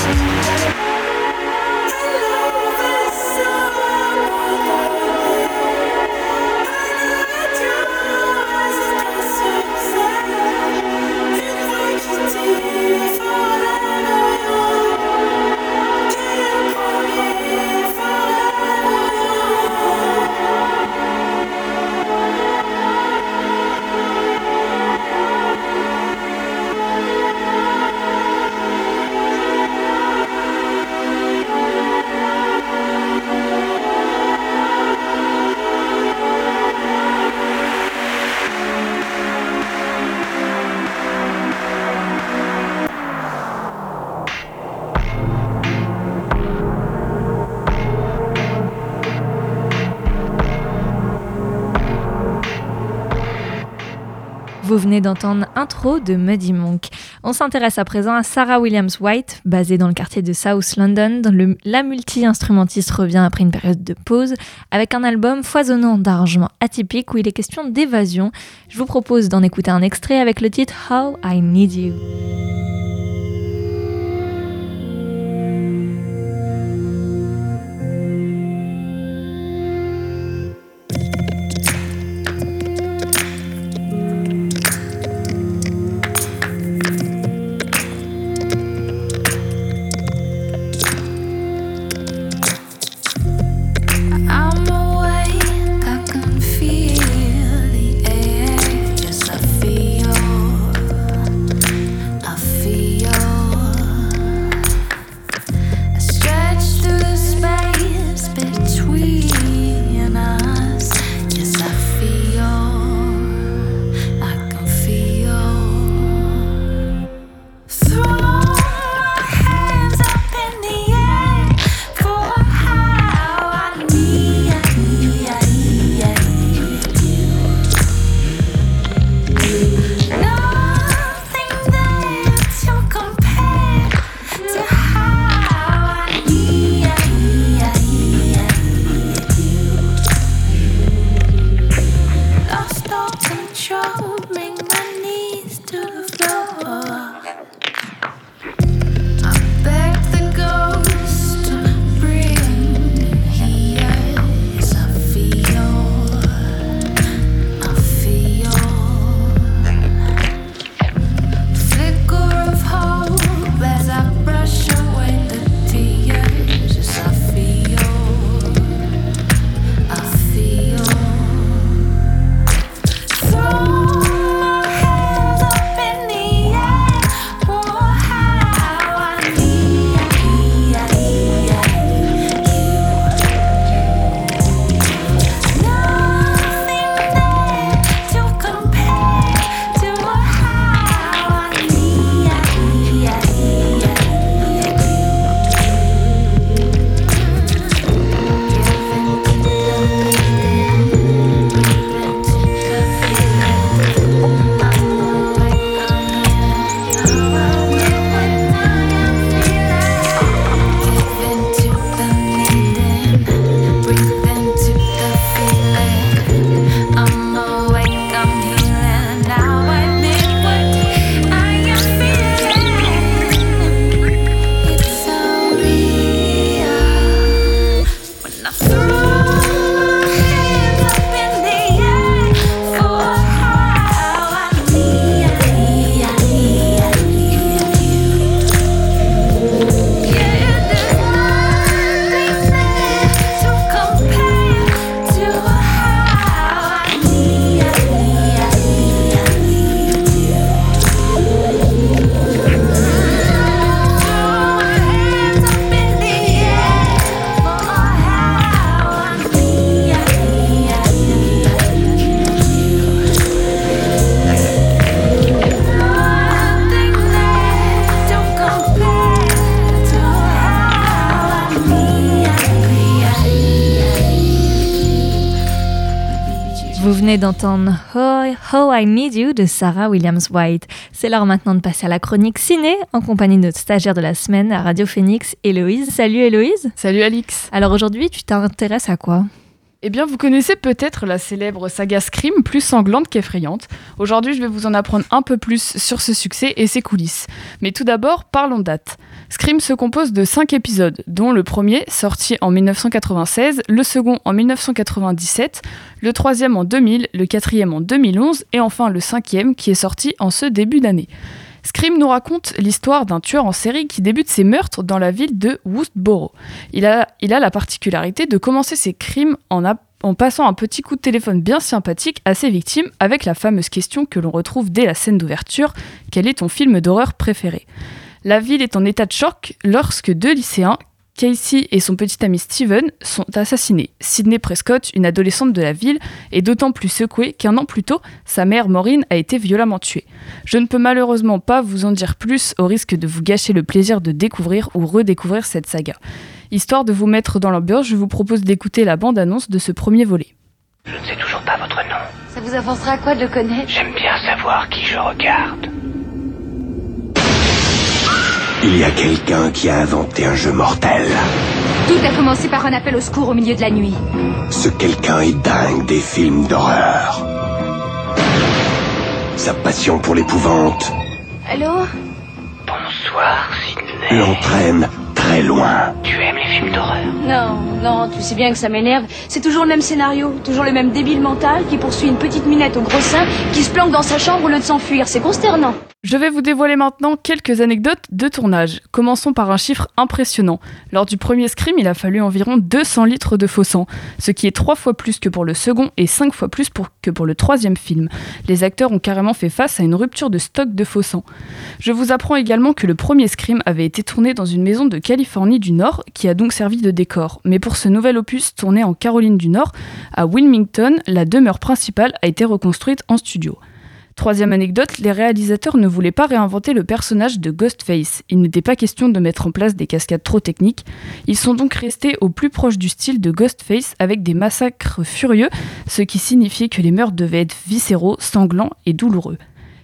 I'm not Vous venez d'entendre Intro de Muddy Monk. On s'intéresse à présent à Sarah Williams White, basée dans le quartier de South London. La multi-instrumentiste revient après une période de pause avec un album foisonnant d'arrangements atypiques où il est question d'évasion. Je vous propose d'en écouter un extrait avec le titre How I Need You. Venez d'entendre How, I Need You de Sarah Williams White. C'est l'heure maintenant de passer à la chronique ciné en compagnie de notre stagiaire de la semaine à Radio Phoenix, Héloïse. Salut Héloïse. Salut Alix. Alors aujourd'hui, tu t'intéresses à quoi? Eh bien, vous connaissez peut-être la célèbre saga Scream, plus sanglante qu'effrayante. Aujourd'hui, je vais vous en apprendre un peu plus sur ce succès et ses coulisses. Mais tout d'abord, parlons date. Scream se compose de 5 épisodes, dont le premier, sorti en 1996, le second en 1997, le troisième en 2000, le quatrième en 2011 et enfin le cinquième qui est sorti en ce début d'année. Scream nous raconte l'histoire d'un tueur en série qui débute ses meurtres dans la ville de Woodsboro. Il a, la particularité de commencer ses crimes en passant un petit coup de téléphone bien sympathique à ses victimes avec la fameuse question que l'on retrouve dès la scène d'ouverture Quel est ton film d'horreur préféré? La ville est en état de choc lorsque deux lycéens, Casey et son petit ami Steven sont assassinés. Sidney Prescott, une adolescente de la ville, est d'autant plus secouée qu'un an plus tôt, sa mère Maureen a été violemment tuée. Je ne peux malheureusement pas vous en dire plus au risque de vous gâcher le plaisir de découvrir ou redécouvrir cette saga. Histoire de vous mettre dans l'ambiance, je vous propose d'écouter la bande-annonce de ce premier volet. Je ne sais toujours pas votre nom. Ça vous avancera à quoi de le connaître? J'aime bien savoir qui je regarde. Il y a quelqu'un qui a inventé un jeu mortel. Tout a commencé par un appel au secours au milieu de la nuit. Ce quelqu'un est dingue des films d'horreur. Sa passion pour l'épouvante. Allô? Bonsoir, Sidney. L'entraîne très loin. Tu aimes les films d'horreur? Non, non, tu sais bien que ça m'énerve. C'est toujours le même scénario, toujours le même débile mental qui poursuit une petite minette au gros sein qui se planque dans sa chambre au lieu de s'enfuir. C'est consternant. Je vais vous dévoiler maintenant quelques anecdotes de tournage. Commençons par un chiffre impressionnant. Lors du premier scream, il a fallu environ 200 litres de faux sang, ce qui est trois fois plus que pour le second et cinq fois plus que pour le troisième film. Les acteurs ont carrément fait face à une rupture de stock de faux sang. Je vous apprends également que le premier scream avait été tourné dans une maison de Californie du Nord, qui a donc servi de décor. Mais pour ce nouvel opus tourné en Caroline du Nord, à Wilmington, la demeure principale a été reconstruite en studio. Troisième anecdote, les réalisateurs ne voulaient pas réinventer le personnage de Ghostface. Il n'était pas question de mettre en place des cascades trop techniques. Ils sont donc restés au plus proche du style de Ghostface avec des massacres furieux, ce qui signifiait que les meurtres devaient être viscéraux, sanglants et douloureux.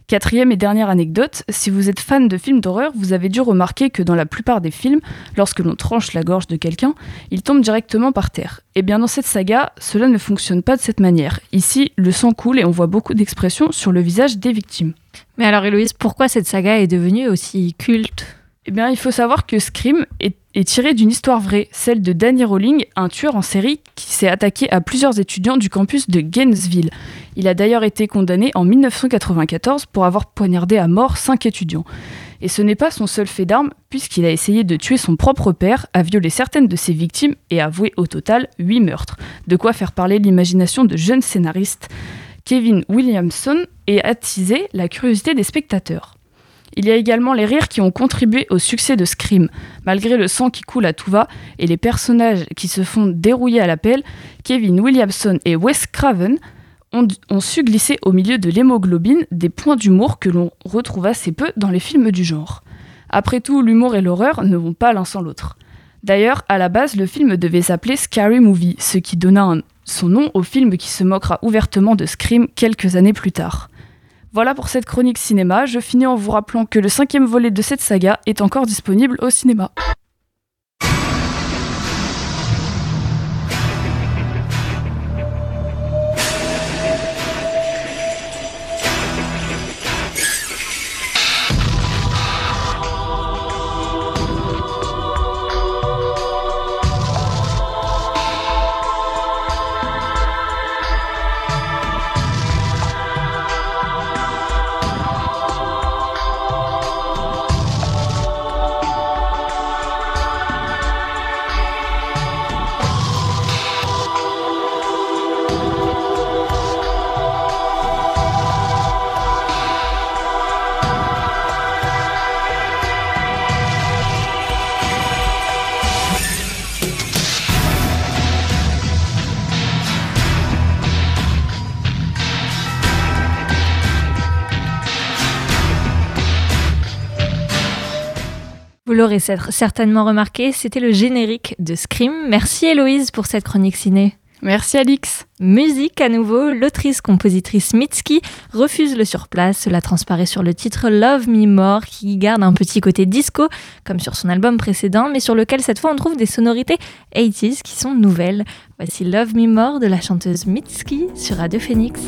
Quatrième et dernière anecdote, si vous êtes fan de films d'horreur, vous avez dû remarquer que dans la plupart des films, lorsque l'on tranche la gorge de quelqu'un, il tombe directement par terre. Et eh bien dans cette saga, cela ne fonctionne pas de cette manière. Ici, le sang coule et on voit beaucoup d'expressions sur le visage des victimes. Mais alors Héloïse, pourquoi cette saga est devenue aussi culte? Eh bien, il faut savoir que Scream est, tiré d'une histoire vraie, celle de Danny Rowling, un tueur en série qui s'est attaqué à plusieurs étudiants du campus de Gainesville. Il a d'ailleurs été condamné en 1994 pour avoir poignardé à mort cinq étudiants. Et ce n'est pas son seul fait d'arme, puisqu'il a essayé de tuer son propre père, a violé certaines de ses victimes et a avoué au total huit meurtres. De quoi faire parler l'imagination de jeunes scénaristes. Kevin Williamson et attisé la curiosité des spectateurs. Il y a également les rires qui ont contribué au succès de Scream. Malgré le sang qui coule à tout va et les personnages qui se font dérouiller à l'appel, Kevin Williamson et Wes Craven ont, ont su glisser au milieu de l'hémoglobine des points d'humour que l'on retrouve assez peu dans les films du genre. Après tout, l'humour et l'horreur ne vont pas l'un sans l'autre. D'ailleurs, à la base, le film devait s'appeler Scary Movie, ce qui donna son nom au film qui se moquera ouvertement de Scream quelques années plus tard. Voilà pour cette chronique cinéma. Je finis en vous rappelant que le cinquième volet de cette saga est encore disponible au cinéma. L'aurez certainement remarqué, c'était le générique de Scream. Merci Héloïse pour cette chronique ciné. Merci Alix. Musique à nouveau, l'autrice-compositrice Mitski refuse le surplace. Cela transparaît sur le titre Love Me More qui garde un petit côté disco comme sur son album précédent mais sur lequel cette fois on trouve des sonorités 80s qui sont nouvelles. Voici Love Me More de la chanteuse Mitski sur Radio Phoenix.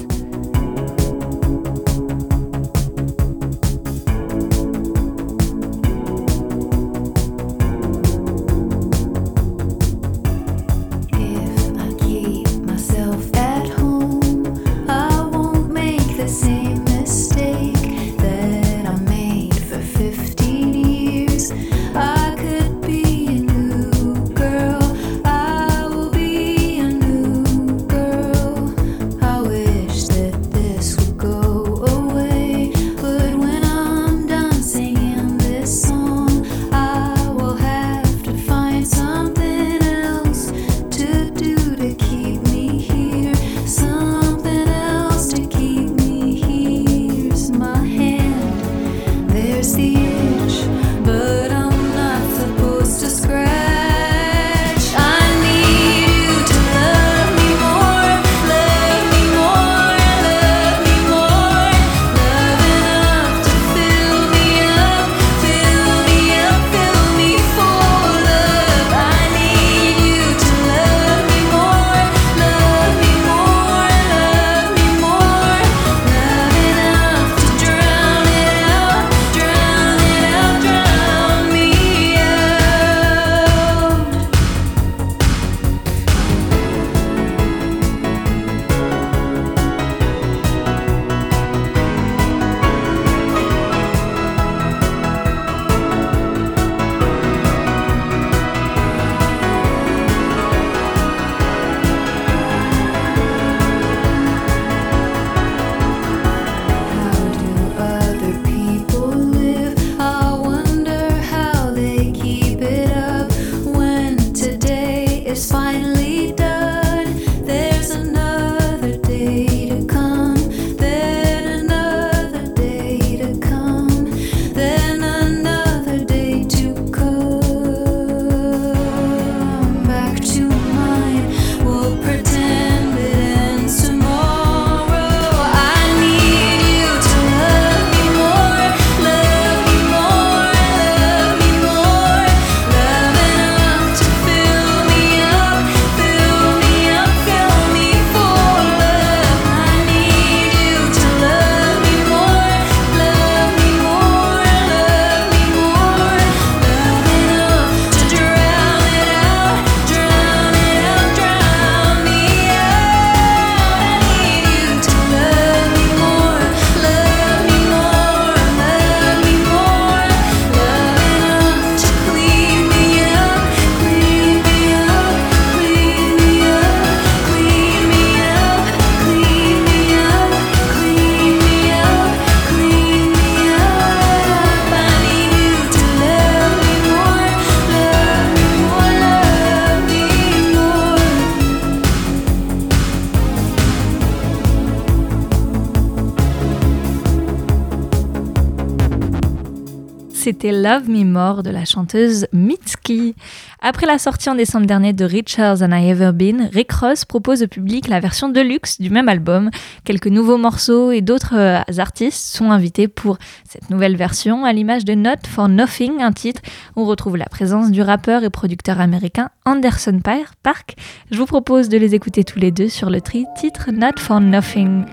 Love Me More de la chanteuse Mitski. Après la sortie en décembre dernier de Richer Than I Ever Been, Rick Ross propose au public la version deluxe du même album. Quelques nouveaux morceaux et d'autres euh, artistes sont invités pour cette nouvelle version, à l'image de Not for Nothing, un titre où on retrouve la présence du rappeur et producteur américain Anderson Park. Je vous propose de les écouter tous les deux sur le tri titre Not for Nothing.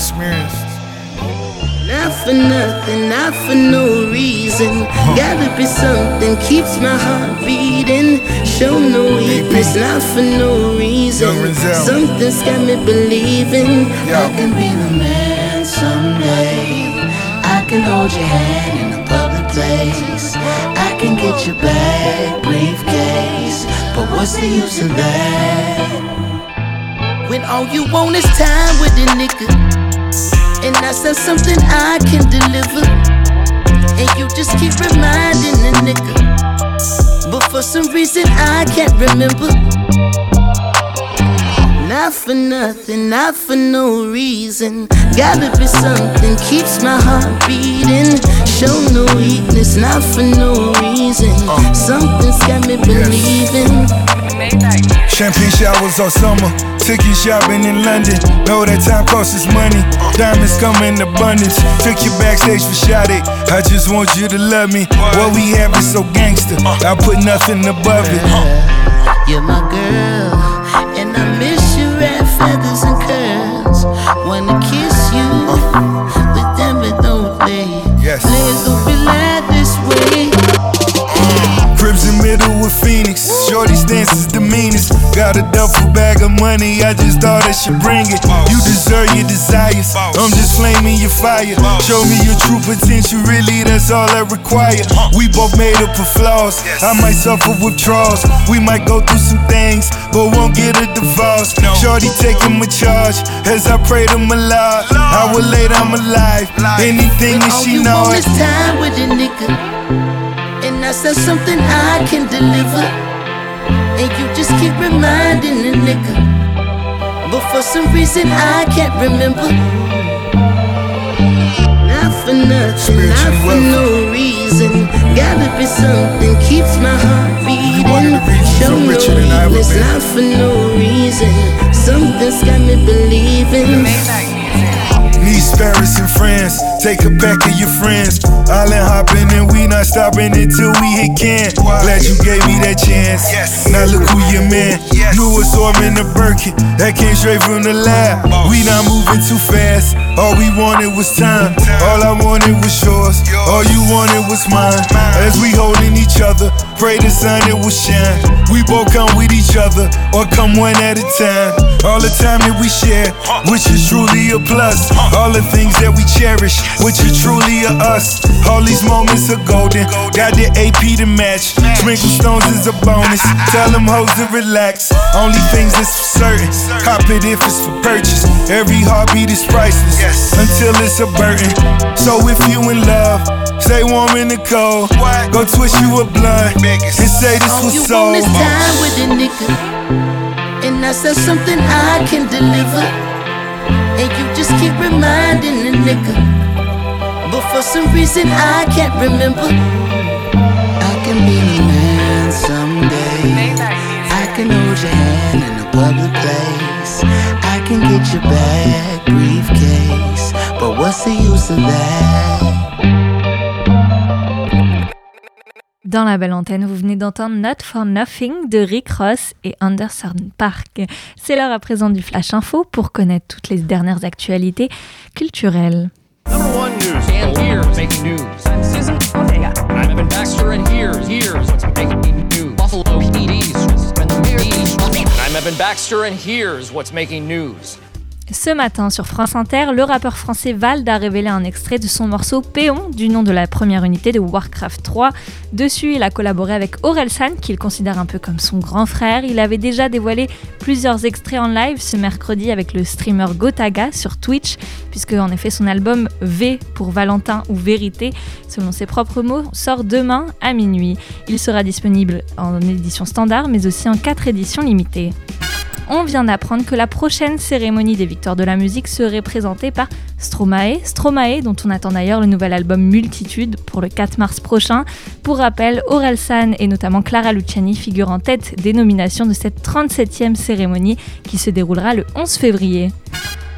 Experience. Not for nothing, not for no reason. Gotta be something keeps my heart beating. Show no weakness, not for no reason. Something's got me believing I can be the man someday. I can hold your hand in a public place. I can get your bag, briefcase. But what's the use of that? When all you want is time with a nigga. And I not something I can deliver. And you just keep reminding the nigga. But for some reason I can't remember. Not for nothing, not for no reason. Gotta be something keeps my heart beating. Show no weakness, not for no reason. Uh. Something's got me believing. Champagne showers all summer, ticket shopping in London. Know that time costs us money. Diamonds come in abundance. Took you backstage for Sade. I just want you to love me. What we have is so gangster. I put nothing above it. You're my girl, and I miss your red feathers and curls. Wanna Shorty's dance is the meanest. Got a duffel bag of money, I just thought I should bring it. You deserve your desires. I'm just flaming your fire. Show me your true potential, really, that's all I require. We both made up of flaws. I might suffer withdrawals. We might go through some things, but won't get a divorce. Shorty taking my charge as I pray to my Lord. I will lay down my life. Anything that she you knows. is time with a nigga. And I said something I can deliver. And you just keep reminding the nigga. But for some reason I can't remember. Not for nothing, not for no reason. Gotta be something keeps my heart beating. Show no weakness, not for no reason. Something's got me believing. Need Paris and France. Take a pack of your friends. Island hopping and we not stopping until we hit can. Glad you gave me that chance. Now look who your man. New assortment of Birkin that came straight from the lab. We not moving too fast. All we wanted was time. All I wanted was yours. All you wanted was mine. As we holding each other, pray the sun it will shine. We both come with each other or come one at a time. All the time that we share, which is truly a plus. All the things that we cherish, which are truly a us. All these moments are golden. Got the AP to match. Sprinkle stones is a bonus. Tell them hoes to relax. Only things that's for certain. Cop it if it's for purchase. Every heartbeat is priceless until it's a burden. So if you in love, stay warm in the cold. Go twist you a blunt and say this All was you so. want is time with a nigga. And that's not something I can deliver. And you just keep reminding the nigga. But for some reason I can't remember. I can be the man someday. I can hold your hand in a public place. I can get your bag, briefcase. But what's the use of that? Dans la belle antenne, vous venez d'entendre Not for Nothing de Rick Ross et Anderson Park. C'est l'heure à présent du Flash Info pour connaître toutes les dernières actualités culturelles. Number one news. And here's making news. I'm Susan Ortega. I'm Evan Baxter, and here's here's what's making news. Ce matin sur France Inter, le rappeur français Vald a révélé un extrait de son morceau Péon, du nom de la première unité de Warcraft 3. Dessus, il a collaboré avec Orelsan, qu'il considère un peu comme son grand frère. Il avait déjà dévoilé plusieurs extraits en live ce mercredi avec le streamer Gotaga sur Twitch, puisque en effet son album V pour Valentin ou Vérité, selon ses propres mots, sort demain à minuit. Il sera disponible en édition standard, mais aussi en 4 éditions limitées on vient d'apprendre que la prochaine cérémonie des De la musique serait présentée par Stromae. Stromae, dont on attend d'ailleurs le nouvel album Multitude pour le 4 mars prochain. Pour rappel, Orelsan et notamment Clara Luciani figurent en tête des nominations de cette 37e cérémonie qui se déroulera le 11 février.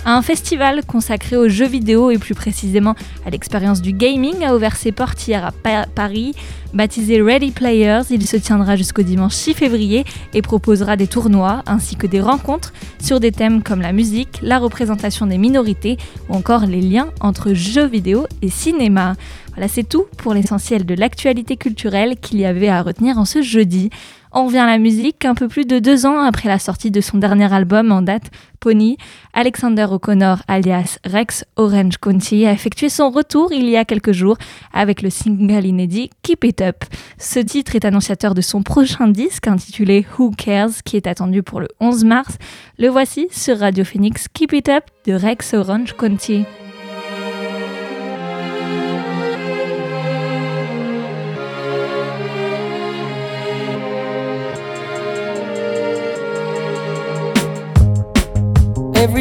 Un festival consacré aux jeux vidéo et plus précisément à l'expérience du gaming a ouvert ses portes hier à Pa- Paris. Baptisé Ready Players, il se tiendra jusqu'au dimanche 6 février et proposera des tournois ainsi que des rencontres sur des thèmes comme la musique, la représentation des minorités ou encore les liens entre jeux vidéo et cinéma. Voilà, c'est tout pour l'essentiel de l'actualité culturelle qu'il y avait à retenir en ce jeudi. On revient à la musique. Un peu plus de deux ans après la sortie de son dernier album en date, Pony, Alexander O'Connor, alias Rex Orange County, a effectué son retour il y a quelques jours avec le single inédit Keep It Up. Ce titre est annonciateur de son prochain disque intitulé Who Cares, qui est attendu pour le 11 mars. Le voici sur Radio Phoenix Keep It Up de Rex Orange County.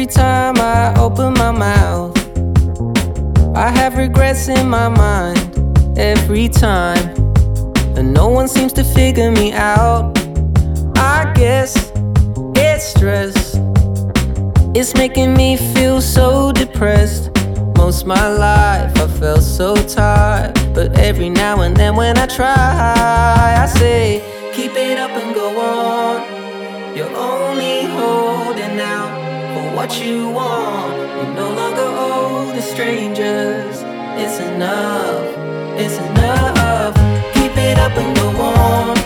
Every time I open my mouth, I have regrets in my mind every time. And no one seems to figure me out. I guess it's stress. It's making me feel so depressed. Most my life I felt so tired. But every now and then when I try, I say, keep it up and go on. What you want. You no longer owe the strangers. It's enough it's enough. Keep it up and go on.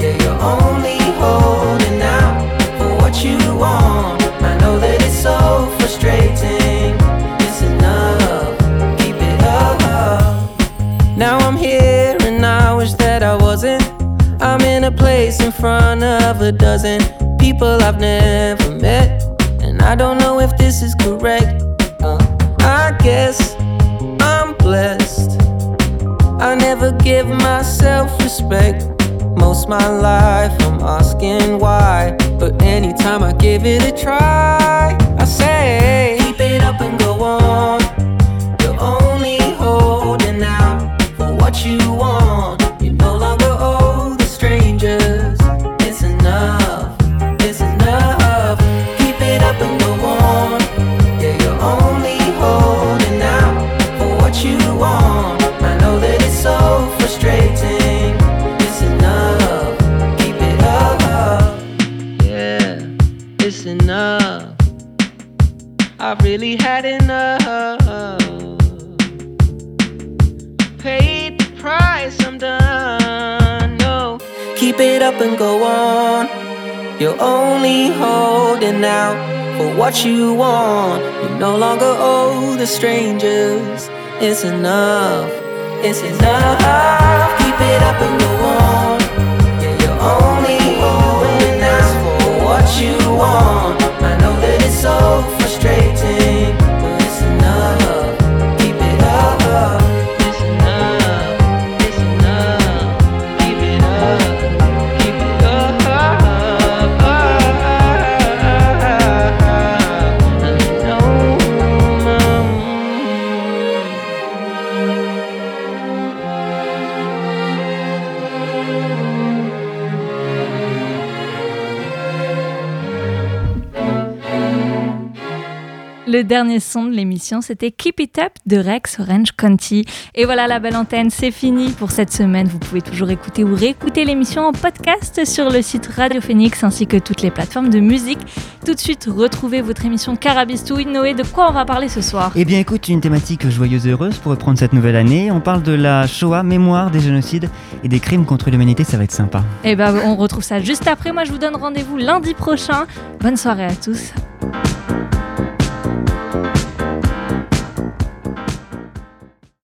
Yeah, you're only holding out for what you want. I know that it's so frustrating. It's enough. Keep it up. Now I'm here and I wish that I wasn't. I'm in a place in front of a dozen people I've never met. I don't know if this is correct. Uh, I guess I'm blessed. I never give myself respect. Most my life I'm asking why. But anytime I give it a try, I say, keep it up and go on. You're only holding out for what you want. What you want. You no longer owe the strangers. It's enough. It's enough. Keep it up and go on. Yeah, you're only holding out for what you want. I know that it's so Le dernier son de l'émission, c'était Keep It Up de Rex Orange County. Et voilà, la belle antenne, c'est fini pour cette semaine. Vous pouvez toujours écouter ou réécouter l'émission en podcast sur le site Radio Phoenix ainsi que toutes les plateformes de musique. Tout de suite, retrouvez votre émission Carabistouille. Noé, de quoi on va parler ce soir? Eh bien, écoute, une thématique joyeuse et heureuse pour reprendre cette nouvelle année. On parle de la Shoah, mémoire des génocides et des crimes contre l'humanité. Ça va être sympa. Eh ben, on retrouve ça juste après. Moi, je vous donne rendez-vous lundi prochain. Bonne soirée à tous.